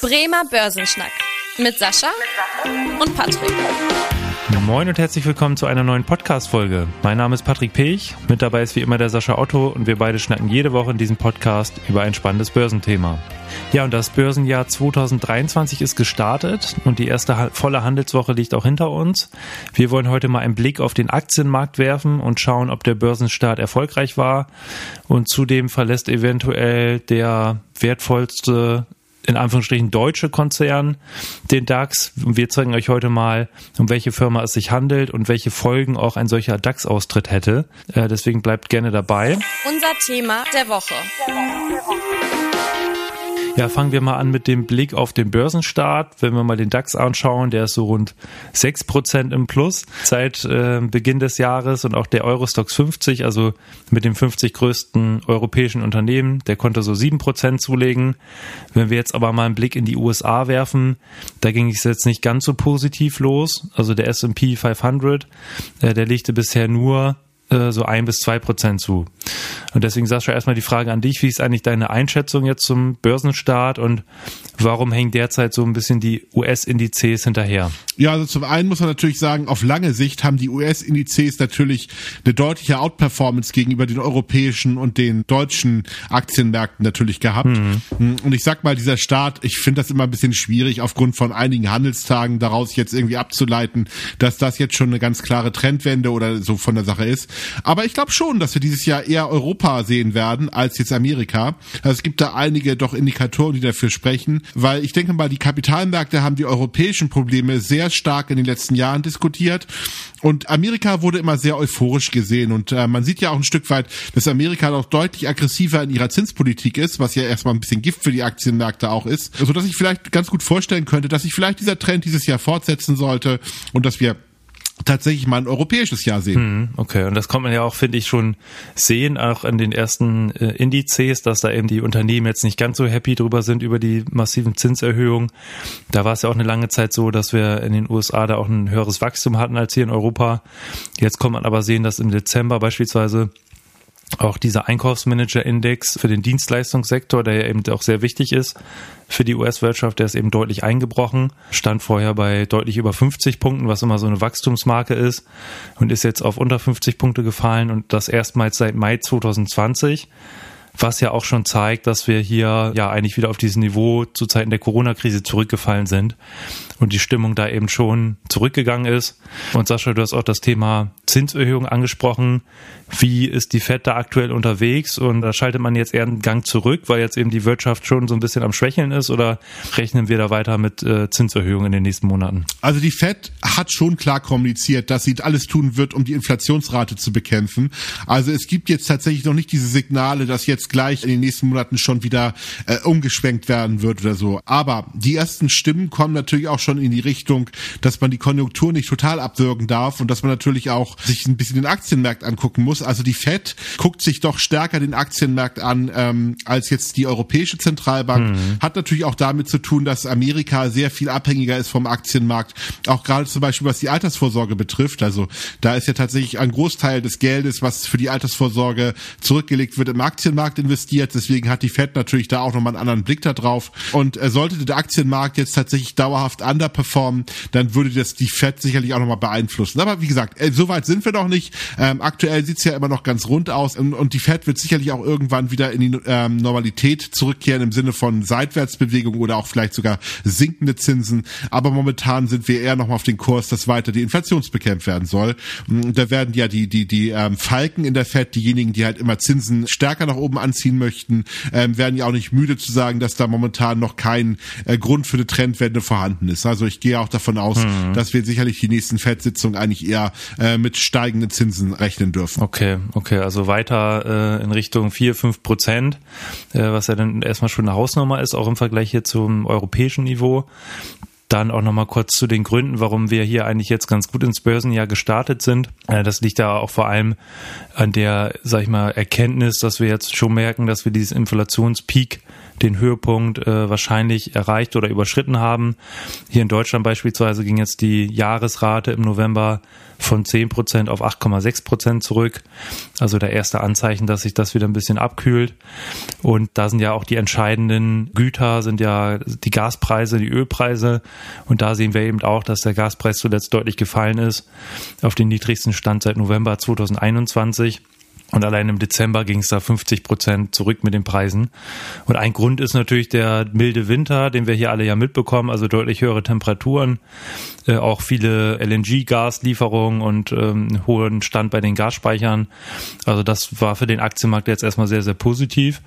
Bremer Börsenschnack mit Sascha und Patrick. Moin und herzlich willkommen zu einer neuen Podcast-Folge. Mein Name ist Patrick Pech, mit dabei ist wie immer der Sascha Otto und wir beide schnacken jede Woche in diesem Podcast über ein spannendes Börsenthema. Ja, und das Börsenjahr 2023 ist gestartet und die erste volle Handelswoche liegt auch hinter uns. Wir wollen heute mal einen Blick auf den Aktienmarkt werfen und schauen, ob der Börsenstart erfolgreich war und zudem verlässt eventuell der wertvollste in Anführungsstrichen deutsche Konzern den DAX. Wir zeigen euch heute mal, um welche Firma es sich handelt und welche Folgen auch ein solcher DAX-Austritt hätte. Äh, deswegen bleibt gerne dabei. Unser Thema der Woche. Der Woche. Der Woche. Ja, fangen wir mal an mit dem Blick auf den Börsenstart. Wenn wir mal den DAX anschauen, der ist so rund 6% im Plus seit äh, Beginn des Jahres und auch der Eurostox 50, also mit den 50 größten europäischen Unternehmen, der konnte so 7% zulegen. Wenn wir jetzt aber mal einen Blick in die USA werfen, da ging es jetzt nicht ganz so positiv los. Also der S&P 500, äh, der legte bisher nur äh, so ein bis zwei Prozent zu. Und deswegen Sascha erstmal die Frage an dich, wie ist eigentlich deine Einschätzung jetzt zum Börsenstart und warum hängen derzeit so ein bisschen die US-Indizes hinterher? Ja, also zum einen muss man natürlich sagen, auf lange Sicht haben die US-Indizes natürlich eine deutliche Outperformance gegenüber den europäischen und den deutschen Aktienmärkten natürlich gehabt. Mhm. Und ich sag mal, dieser Start, ich finde das immer ein bisschen schwierig, aufgrund von einigen Handelstagen daraus jetzt irgendwie abzuleiten, dass das jetzt schon eine ganz klare Trendwende oder so von der Sache ist. Aber ich glaube schon, dass wir dieses Jahr eher Europa sehen werden als jetzt Amerika. Also es gibt da einige doch Indikatoren, die dafür sprechen, weil ich denke mal, die Kapitalmärkte haben die europäischen Probleme sehr stark in den letzten Jahren diskutiert. Und Amerika wurde immer sehr euphorisch gesehen. Und äh, man sieht ja auch ein Stück weit, dass Amerika doch deutlich aggressiver in ihrer Zinspolitik ist, was ja erstmal ein bisschen Gift für die Aktienmärkte auch ist, so dass ich vielleicht ganz gut vorstellen könnte, dass sich vielleicht dieser Trend dieses Jahr fortsetzen sollte und dass wir tatsächlich mal ein europäisches Jahr sehen. Hm, okay, und das kommt man ja auch, finde ich, schon sehen, auch an den ersten äh, Indizes, dass da eben die Unternehmen jetzt nicht ganz so happy drüber sind über die massiven Zinserhöhungen. Da war es ja auch eine lange Zeit so, dass wir in den USA da auch ein höheres Wachstum hatten als hier in Europa. Jetzt kommt man aber sehen, dass im Dezember beispielsweise auch dieser Einkaufsmanager-Index für den Dienstleistungssektor, der ja eben auch sehr wichtig ist für die US-Wirtschaft, der ist eben deutlich eingebrochen, stand vorher bei deutlich über 50 Punkten, was immer so eine Wachstumsmarke ist und ist jetzt auf unter 50 Punkte gefallen und das erstmals seit Mai 2020 was ja auch schon zeigt, dass wir hier ja eigentlich wieder auf dieses Niveau zu Zeiten der Corona-Krise zurückgefallen sind und die Stimmung da eben schon zurückgegangen ist. Und Sascha, du hast auch das Thema Zinserhöhung angesprochen. Wie ist die FED da aktuell unterwegs? Und da schaltet man jetzt eher einen Gang zurück, weil jetzt eben die Wirtschaft schon so ein bisschen am Schwächeln ist oder rechnen wir da weiter mit äh, Zinserhöhungen in den nächsten Monaten? Also die FED hat schon klar kommuniziert, dass sie alles tun wird, um die Inflationsrate zu bekämpfen. Also es gibt jetzt tatsächlich noch nicht diese Signale, dass jetzt gleich in den nächsten Monaten schon wieder äh, umgeschwenkt werden wird oder so. Aber die ersten Stimmen kommen natürlich auch schon in die Richtung, dass man die Konjunktur nicht total abwürgen darf und dass man natürlich auch sich ein bisschen den Aktienmarkt angucken muss. Also die Fed guckt sich doch stärker den Aktienmarkt an ähm, als jetzt die Europäische Zentralbank. Mhm. Hat natürlich auch damit zu tun, dass Amerika sehr viel abhängiger ist vom Aktienmarkt. Auch gerade zum Beispiel was die Altersvorsorge betrifft. Also da ist ja tatsächlich ein Großteil des Geldes, was für die Altersvorsorge zurückgelegt wird im Aktienmarkt investiert. Deswegen hat die Fed natürlich da auch nochmal einen anderen Blick da drauf. Und äh, sollte der Aktienmarkt jetzt tatsächlich dauerhaft underperformen, dann würde das die Fed sicherlich auch nochmal beeinflussen. Aber wie gesagt, äh, so weit sind wir noch nicht. Ähm, aktuell sieht's ja immer noch ganz rund aus und, und die Fed wird sicherlich auch irgendwann wieder in die ähm, Normalität zurückkehren im Sinne von Seitwärtsbewegung oder auch vielleicht sogar sinkende Zinsen. Aber momentan sind wir eher nochmal auf den Kurs, dass weiter die Inflation bekämpft werden soll. Und da werden ja die die die ähm, Falken in der Fed, diejenigen, die halt immer Zinsen stärker nach oben anziehen möchten, ähm, werden ja auch nicht müde zu sagen, dass da momentan noch kein äh, Grund für eine Trendwende vorhanden ist. Also ich gehe auch davon aus, mhm. dass wir sicherlich die nächsten Fed-Sitzungen eigentlich eher äh, mit steigenden Zinsen rechnen dürfen. Okay, okay, also weiter äh, in Richtung vier fünf Prozent, äh, was ja dann erstmal schon eine Hausnummer ist, auch im Vergleich hier zum europäischen Niveau. Dann auch nochmal kurz zu den Gründen, warum wir hier eigentlich jetzt ganz gut ins Börsenjahr gestartet sind. Äh, das liegt da auch vor allem an der, sag ich mal, Erkenntnis, dass wir jetzt schon merken, dass wir dieses Inflationspeak den Höhepunkt äh, wahrscheinlich erreicht oder überschritten haben. Hier in Deutschland beispielsweise ging jetzt die Jahresrate im November von 10 Prozent auf 8,6 Prozent zurück. Also der erste Anzeichen, dass sich das wieder ein bisschen abkühlt. Und da sind ja auch die entscheidenden Güter, sind ja die Gaspreise, die Ölpreise. Und da sehen wir eben auch, dass der Gaspreis zuletzt deutlich gefallen ist auf den niedrigsten Stand seit November 2021. Und allein im Dezember ging es da 50 Prozent zurück mit den Preisen. Und ein Grund ist natürlich der milde Winter, den wir hier alle ja mitbekommen, also deutlich höhere Temperaturen, äh, auch viele LNG-Gaslieferungen und ähm, hohen Stand bei den Gasspeichern. Also das war für den Aktienmarkt jetzt erstmal sehr, sehr positiv.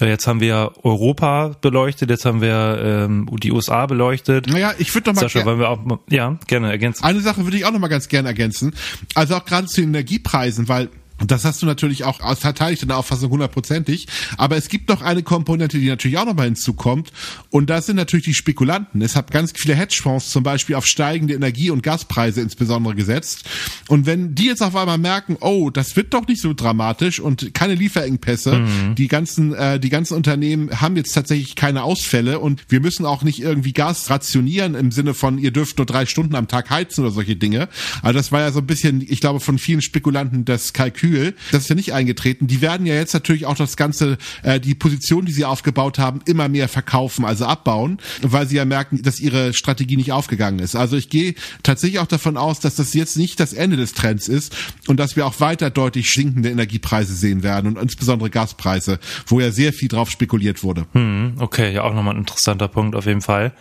Äh, jetzt haben wir Europa beleuchtet, jetzt haben wir ähm, die USA beleuchtet. Naja, ich würde doch mal Sascha, wollen wir auch ja gerne ergänzen. Eine Sache würde ich auch noch mal ganz gerne ergänzen. Also auch gerade zu den Energiepreisen, weil das hast du natürlich auch, das teile ich deine Auffassung hundertprozentig. Aber es gibt noch eine Komponente, die natürlich auch nochmal hinzukommt. Und das sind natürlich die Spekulanten. Es hat ganz viele Hedgefonds zum Beispiel auf steigende Energie- und Gaspreise insbesondere gesetzt. Und wenn die jetzt auf einmal merken, oh, das wird doch nicht so dramatisch und keine Lieferengpässe, mhm. die ganzen, äh, die ganzen Unternehmen haben jetzt tatsächlich keine Ausfälle und wir müssen auch nicht irgendwie Gas rationieren im Sinne von, ihr dürft nur drei Stunden am Tag heizen oder solche Dinge. Also das war ja so ein bisschen, ich glaube, von vielen Spekulanten das Kalkül Gefühl, das ist ja nicht eingetreten. Die werden ja jetzt natürlich auch das ganze, äh, die Position, die sie aufgebaut haben, immer mehr verkaufen, also abbauen, weil sie ja merken, dass ihre Strategie nicht aufgegangen ist. Also ich gehe tatsächlich auch davon aus, dass das jetzt nicht das Ende des Trends ist und dass wir auch weiter deutlich sinkende Energiepreise sehen werden und insbesondere Gaspreise, wo ja sehr viel drauf spekuliert wurde. Hm, okay, ja auch nochmal ein interessanter Punkt auf jeden Fall.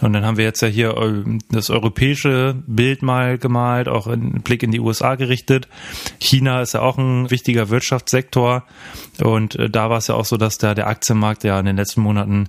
Und dann haben wir jetzt ja hier das europäische Bild mal gemalt, auch einen Blick in die USA gerichtet. China ist ja auch auch ein wichtiger Wirtschaftssektor. Und äh, da war es ja auch so, dass da der Aktienmarkt ja in den letzten Monaten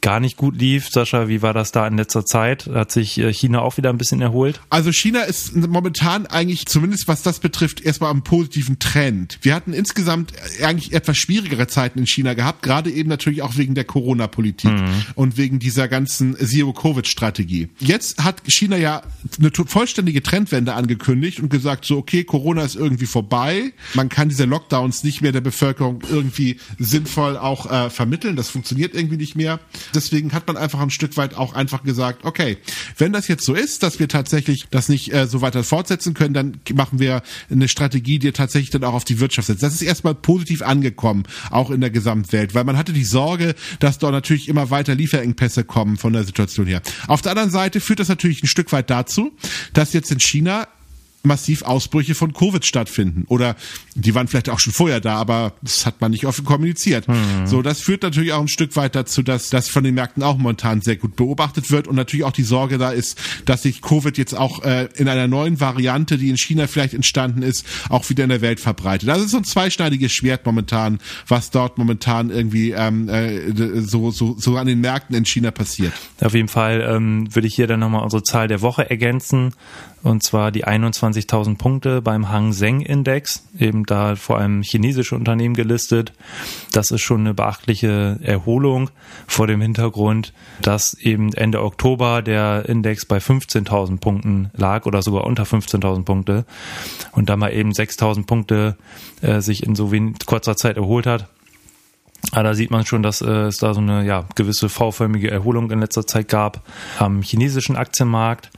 gar nicht gut lief. Sascha, wie war das da in letzter Zeit? Hat sich äh, China auch wieder ein bisschen erholt? Also China ist momentan eigentlich, zumindest was das betrifft, erstmal am positiven Trend. Wir hatten insgesamt eigentlich etwas schwierigere Zeiten in China gehabt, gerade eben natürlich auch wegen der Corona-Politik mhm. und wegen dieser ganzen Zero-Covid-Strategie. Jetzt hat China ja eine vollständige Trendwende angekündigt und gesagt, so okay, Corona ist irgendwie vorbei. Man kann diese Lockdowns nicht mehr der Bevölkerung irgendwie sinnvoll auch äh, vermitteln. Das funktioniert irgendwie nicht mehr deswegen hat man einfach ein Stück weit auch einfach gesagt, okay, wenn das jetzt so ist, dass wir tatsächlich das nicht äh, so weiter fortsetzen können, dann machen wir eine Strategie, die tatsächlich dann auch auf die Wirtschaft setzt. Das ist erstmal positiv angekommen, auch in der Gesamtwelt, weil man hatte die Sorge, dass dort natürlich immer weiter Lieferengpässe kommen von der Situation her. Auf der anderen Seite führt das natürlich ein Stück weit dazu, dass jetzt in China massiv Ausbrüche von Covid stattfinden. Oder die waren vielleicht auch schon vorher da, aber das hat man nicht offen kommuniziert. Mhm. So, das führt natürlich auch ein Stück weit dazu, dass das von den Märkten auch momentan sehr gut beobachtet wird und natürlich auch die Sorge da ist, dass sich Covid jetzt auch äh, in einer neuen Variante, die in China vielleicht entstanden ist, auch wieder in der Welt verbreitet. Das ist so ein zweischneidiges Schwert momentan, was dort momentan irgendwie ähm, äh, so, so, so an den Märkten in China passiert. Auf jeden Fall ähm, würde ich hier dann nochmal unsere Zahl der Woche ergänzen und zwar die 21.000 Punkte beim Hang Seng Index, eben da vor allem chinesische Unternehmen gelistet. Das ist schon eine beachtliche Erholung vor dem Hintergrund, dass eben Ende Oktober der Index bei 15.000 Punkten lag oder sogar unter 15.000 Punkte und da mal eben 6.000 Punkte äh, sich in so wenig kurzer Zeit erholt hat. Aber da sieht man schon, dass äh, es da so eine ja, gewisse V-förmige Erholung in letzter Zeit gab am chinesischen Aktienmarkt.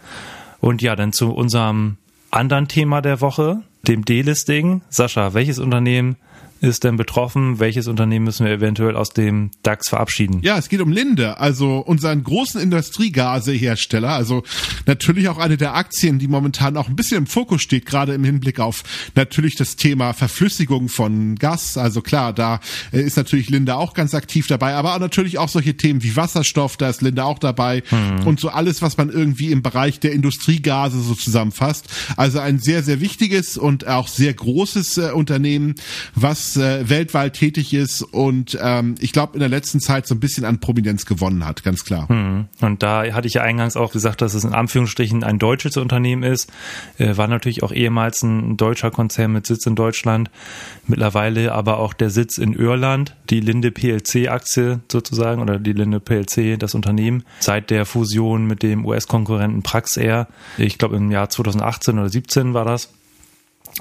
Und ja, dann zu unserem anderen Thema der Woche, dem Delisting. Sascha, welches Unternehmen ist denn betroffen? Welches Unternehmen müssen wir eventuell aus dem DAX verabschieden? Ja, es geht um Linde, also unseren großen Industriegasehersteller. Also natürlich auch eine der Aktien, die momentan auch ein bisschen im Fokus steht, gerade im Hinblick auf natürlich das Thema Verflüssigung von Gas. Also klar, da äh, ist natürlich Linde auch ganz aktiv dabei, aber natürlich auch solche Themen wie Wasserstoff, da ist Linde auch dabei mhm. und so alles, was man irgendwie im Bereich der Industriegase so zusammenfasst. Also ein sehr, sehr wichtiges und auch sehr großes äh, Unternehmen, was äh, weltweit tätig ist und ähm, ich glaube in der letzten Zeit so ein bisschen an Prominenz gewonnen hat, ganz klar. Hm. Und da hatte ich ja eingangs auch gesagt, dass es in Anführungsstrichen ein deutsches Unternehmen ist. Äh, war natürlich auch ehemals ein deutscher Konzern mit Sitz in Deutschland, mittlerweile aber auch der Sitz in Irland, die Linde PLC-Aktie sozusagen oder die Linde PLC, das Unternehmen, seit der Fusion mit dem US-Konkurrenten Praxair, ich glaube im Jahr 2018 oder 17 war das.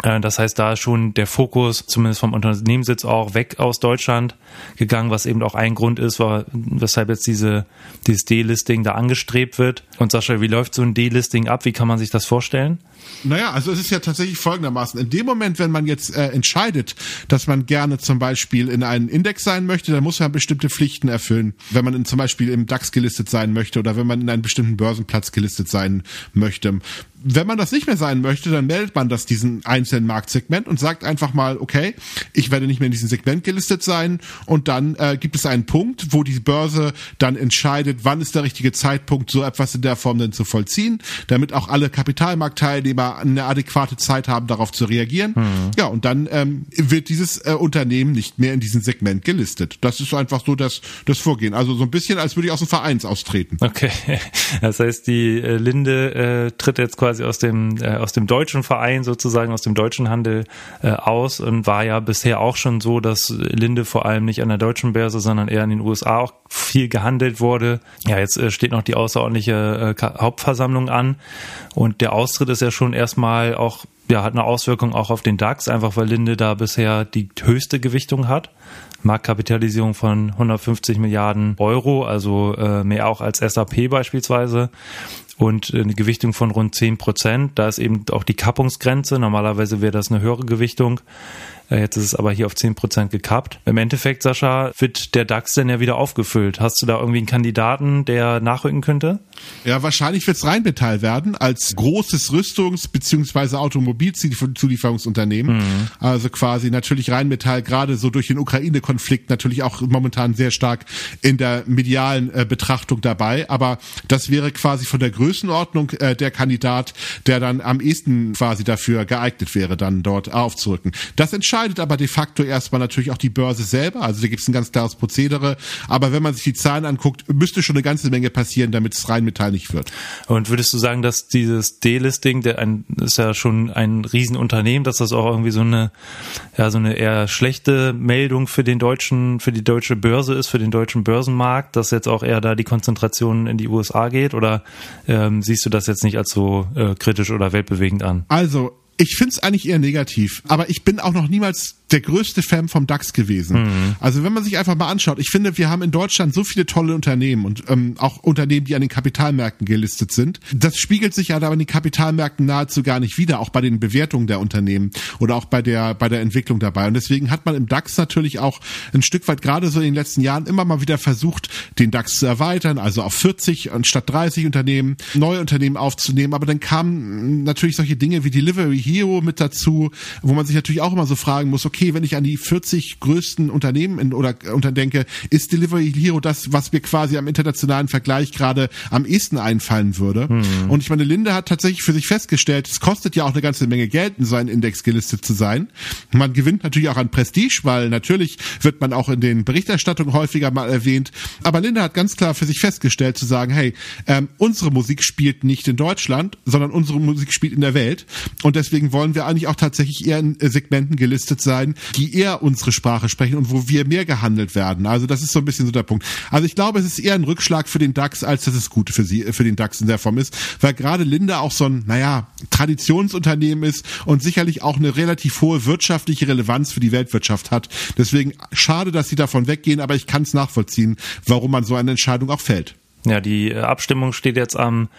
Äh, das heißt, da ist schon der Fokus, zumindest vom Unternehmenssitz auch weg aus Deutschland gegangen, was eben auch ein Grund ist, weshalb jetzt diese, dieses D-Listing da angestrebt wird. Und Sascha, wie läuft so ein Delisting ab? Wie kann man sich das vorstellen? Naja, also es ist ja tatsächlich folgendermaßen. In dem Moment, wenn man jetzt äh, entscheidet, dass man gerne zum Beispiel in einen Index sein möchte, dann muss man bestimmte Pflichten erfüllen. Wenn man in, zum Beispiel im DAX gelistet sein möchte oder wenn man in einen bestimmten Börsenplatz gelistet sein möchte wenn man das nicht mehr sein möchte, dann meldet man das diesen einzelnen Marktsegment und sagt einfach mal, okay, ich werde nicht mehr in diesem Segment gelistet sein und dann äh, gibt es einen Punkt, wo die Börse dann entscheidet, wann ist der richtige Zeitpunkt, so etwas in der Form denn zu vollziehen, damit auch alle Kapitalmarktteilnehmer eine adäquate Zeit haben, darauf zu reagieren. Mhm. Ja, und dann ähm, wird dieses äh, Unternehmen nicht mehr in diesem Segment gelistet. Das ist einfach so das, das Vorgehen. Also so ein bisschen, als würde ich aus dem Vereins austreten. Okay, das heißt, die äh, Linde äh, tritt jetzt quasi aus dem, äh, aus dem deutschen Verein sozusagen, aus dem deutschen Handel äh, aus und war ja bisher auch schon so, dass Linde vor allem nicht an der deutschen Börse, sondern eher in den USA auch viel gehandelt wurde. Ja, jetzt äh, steht noch die außerordentliche äh, Hauptversammlung an und der Austritt ist ja schon erstmal auch ja, hat eine Auswirkung auch auf den DAX, einfach weil Linde da bisher die höchste Gewichtung hat. Marktkapitalisierung von 150 Milliarden Euro, also äh, mehr auch als SAP beispielsweise und eine Gewichtung von rund 10 Prozent. Da ist eben auch die Kappungsgrenze. Normalerweise wäre das eine höhere Gewichtung. Äh, jetzt ist es aber hier auf 10% gekappt. Im Endeffekt, Sascha, wird der DAX denn ja wieder aufgefüllt. Hast du da irgendwie einen Kandidaten, der nachrücken könnte? Ja, wahrscheinlich wird es Rheinmetall werden, als großes Rüstungs- bzw. Automobilzulieferungsunternehmen. Mhm. Also quasi natürlich Rheinmetall, gerade so durch den Ukraine-Konflikt natürlich auch momentan sehr stark in der medialen äh, Betrachtung dabei. Aber das wäre quasi von der Größenordnung äh, der Kandidat, der dann am ehesten quasi dafür geeignet wäre, dann dort aufzurücken. Das entscheidet entscheidet aber de facto erstmal natürlich auch die Börse selber. Also da gibt es ein ganz klares Prozedere. Aber wenn man sich die Zahlen anguckt, müsste schon eine ganze Menge passieren, damit es rein nicht wird. Und würdest du sagen, dass dieses Delisting, der ein, ist ja schon ein Riesenunternehmen, dass das auch irgendwie so eine, ja, so eine eher schlechte Meldung für den deutschen, für die deutsche Börse ist, für den deutschen Börsenmarkt, dass jetzt auch eher da die Konzentration in die USA geht? Oder ähm, siehst du das jetzt nicht als so äh, kritisch oder weltbewegend an? Also, ich finde es eigentlich eher negativ, aber ich bin auch noch niemals der größte Fan vom DAX gewesen. Mhm. Also wenn man sich einfach mal anschaut, ich finde, wir haben in Deutschland so viele tolle Unternehmen und ähm, auch Unternehmen, die an den Kapitalmärkten gelistet sind. Das spiegelt sich ja aber in den Kapitalmärkten nahezu gar nicht wieder, auch bei den Bewertungen der Unternehmen oder auch bei der bei der Entwicklung dabei. Und deswegen hat man im DAX natürlich auch ein Stück weit gerade so in den letzten Jahren immer mal wieder versucht, den DAX zu erweitern, also auf 40 anstatt 30 Unternehmen, neue Unternehmen aufzunehmen. Aber dann kamen natürlich solche Dinge wie Delivery Hero mit dazu, wo man sich natürlich auch immer so fragen muss, okay, okay, wenn ich an die 40 größten Unternehmen in, oder unterdenke, ist Delivery Hero das, was mir quasi am internationalen Vergleich gerade am ehesten einfallen würde. Mhm. Und ich meine, Linde hat tatsächlich für sich festgestellt, es kostet ja auch eine ganze Menge Geld, in seinen Index gelistet zu sein. Man gewinnt natürlich auch an Prestige, weil natürlich wird man auch in den Berichterstattungen häufiger mal erwähnt. Aber Linde hat ganz klar für sich festgestellt zu sagen, hey, ähm, unsere Musik spielt nicht in Deutschland, sondern unsere Musik spielt in der Welt. Und deswegen wollen wir eigentlich auch tatsächlich eher in Segmenten gelistet sein, sein, die eher unsere Sprache sprechen und wo wir mehr gehandelt werden. Also das ist so ein bisschen so der Punkt. Also ich glaube, es ist eher ein Rückschlag für den DAX, als dass es gut für sie, für den DAX in der Form ist, weil gerade Linde auch so ein, naja, Traditionsunternehmen ist und sicherlich auch eine relativ hohe wirtschaftliche Relevanz für die Weltwirtschaft hat. Deswegen schade, dass sie davon weggehen, aber ich kann es nachvollziehen, warum man so eine Entscheidung auch fällt. Ja, die Abstimmung steht jetzt am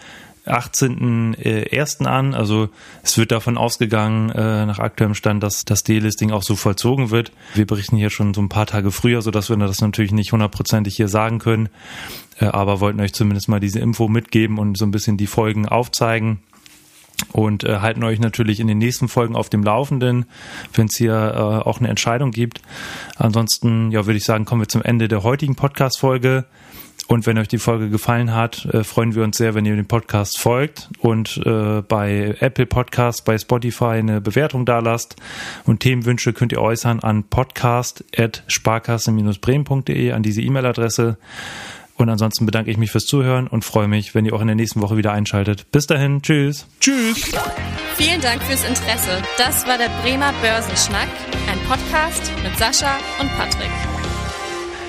18.01. an. Also es wird davon ausgegangen, äh, nach aktuellem Stand, dass das Delisting auch so vollzogen wird. Wir berichten hier schon so ein paar Tage früher, sodass wir das natürlich nicht hundertprozentig hier sagen können. Äh, aber wollten euch zumindest mal diese Info mitgeben und so ein bisschen die Folgen aufzeigen und äh, halten euch natürlich in den nächsten Folgen auf dem Laufenden, wenn es hier äh, auch eine Entscheidung gibt. Ansonsten, ja, würde ich sagen, kommen wir zum Ende der heutigen Podcast-Folge. Und wenn euch die Folge gefallen hat, äh, freuen wir uns sehr, wenn ihr dem Podcast folgt und äh, bei Apple Podcast, bei Spotify eine Bewertung dalasst. Und Themenwünsche könnt ihr äußern an podcast.sparkasse-bremen.de an diese E-Mail-Adresse. Und ansonsten bedanke ich mich fürs Zuhören und freue mich, wenn ihr auch in der nächsten Woche wieder einschaltet. Bis dahin, tschüss. Tschüss. Vielen Dank fürs Interesse. Das war der Bremer Börsenschnack, ein Podcast mit Sascha und Patrick.